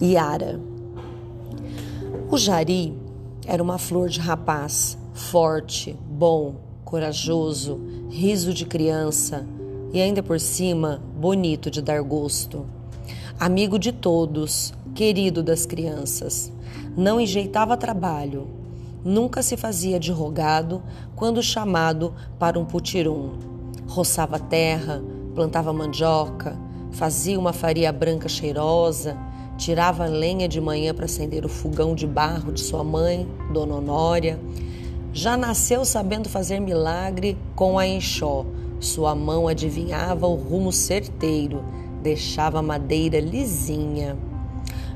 Yara. O jari era uma flor de rapaz, forte, bom, corajoso, riso de criança e ainda por cima bonito de dar gosto. Amigo de todos, querido das crianças. Não enjeitava trabalho. Nunca se fazia de rogado quando chamado para um putirum. Roçava terra, plantava mandioca, fazia uma faria branca cheirosa, tirava lenha de manhã para acender o fogão de barro de sua mãe, Dona Honória. Já nasceu sabendo fazer milagre com a enxó. Sua mão adivinhava o rumo certeiro, deixava a madeira lisinha.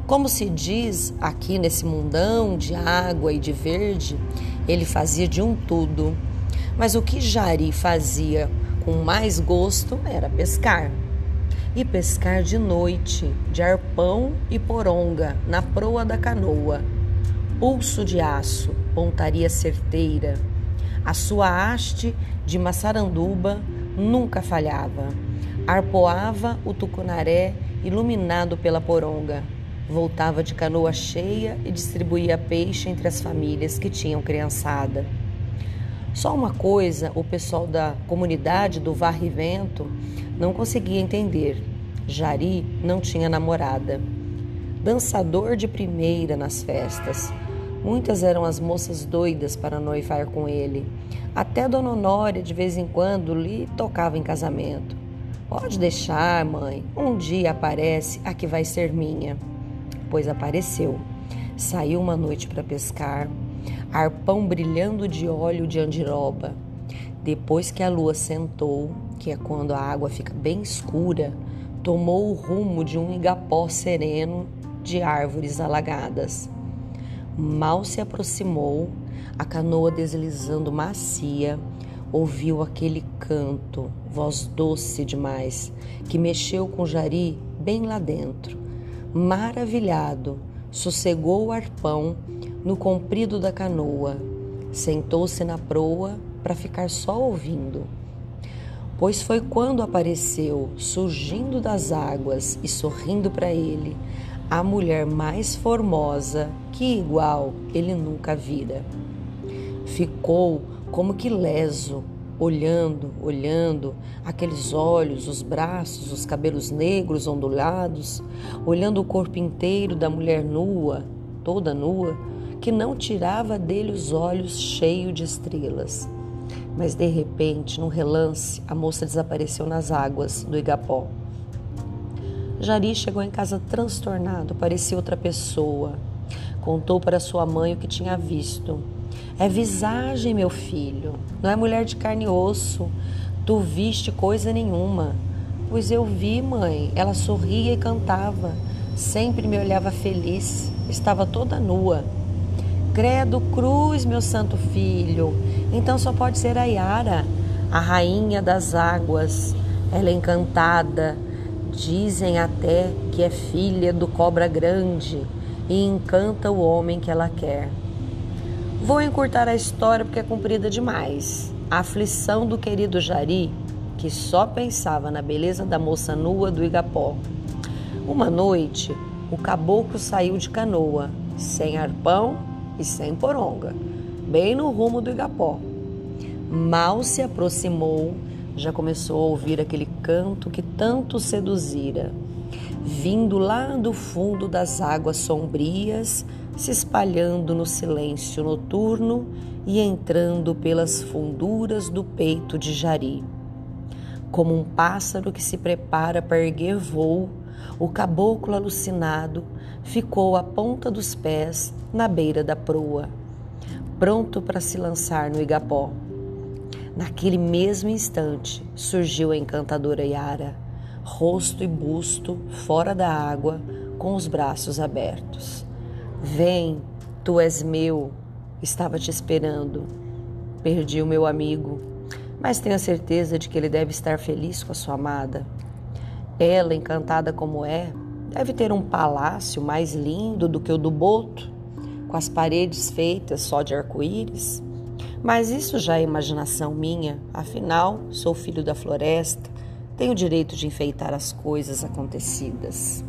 Como se diz aqui nesse mundão de água e de verde, ele fazia de um tudo. Mas o que Jari fazia com mais gosto era pescar e pescar de noite, de arpão e poronga, na proa da canoa. Pulso de aço, pontaria certeira. A sua haste de maçaranduba nunca falhava. Arpoava o tucunaré iluminado pela poronga. Voltava de canoa cheia e distribuía peixe entre as famílias que tinham criançada. Só uma coisa o pessoal da comunidade do Varrivento não conseguia entender. Jari não tinha namorada. Dançador de primeira nas festas. Muitas eram as moças doidas para noivar com ele. Até Dona Honória, de vez em quando, lhe tocava em casamento. Pode deixar, mãe. Um dia aparece a que vai ser minha. Pois apareceu. Saiu uma noite para pescar, arpão brilhando de óleo de andiroba. Depois que a lua sentou, que é quando a água fica bem escura, tomou o rumo de um igapó sereno de árvores alagadas. Mal se aproximou, a canoa deslizando macia, ouviu aquele canto, voz doce demais, que mexeu com Jari bem lá dentro. Maravilhado, sossegou o arpão no comprido da canoa, sentou-se na proa para ficar só ouvindo. Pois foi quando apareceu, surgindo das águas e sorrindo para ele, a mulher mais formosa que igual ele nunca vira. Ficou como que leso, olhando, olhando aqueles olhos, os braços, os cabelos negros ondulados, olhando o corpo inteiro da mulher nua, toda nua, que não tirava dele os olhos cheios de estrelas. Mas de repente, num relance, a moça desapareceu nas águas do Igapó. Jari chegou em casa transtornado, parecia outra pessoa. Contou para sua mãe o que tinha visto. É visagem, meu filho, não é mulher de carne e osso. Tu viste coisa nenhuma. Pois eu vi, mãe. Ela sorria e cantava. Sempre me olhava feliz. Estava toda nua. Credo cruz, meu santo filho. Então só pode ser a Yara, a rainha das águas. Ela é encantada. Dizem até que é filha do cobra grande e encanta o homem que ela quer. Vou encurtar a história porque é comprida demais. A aflição do querido Jari, que só pensava na beleza da moça nua do Igapó. Uma noite, o caboclo saiu de canoa, sem arpão e sem poronga, bem no rumo do Igapó. Mal se aproximou, já começou a ouvir aquele canto que tanto seduzira, vindo lá do fundo das águas sombrias, se espalhando no silêncio noturno e entrando pelas funduras do peito de Jari. Como um pássaro que se prepara para erguer voo, o caboclo alucinado ficou à ponta dos pés na beira da proa, pronto para se lançar no igapó. Naquele mesmo instante surgiu a encantadora Yara, rosto e busto fora da água, com os braços abertos. Vem, tu és meu, estava te esperando. Perdi o meu amigo, mas tenho a certeza de que ele deve estar feliz com a sua amada. Ela, encantada como é, deve ter um palácio mais lindo do que o do Boto com as paredes feitas só de arco-íris. Mas isso já é imaginação minha, afinal, sou filho da floresta, tenho o direito de enfeitar as coisas acontecidas.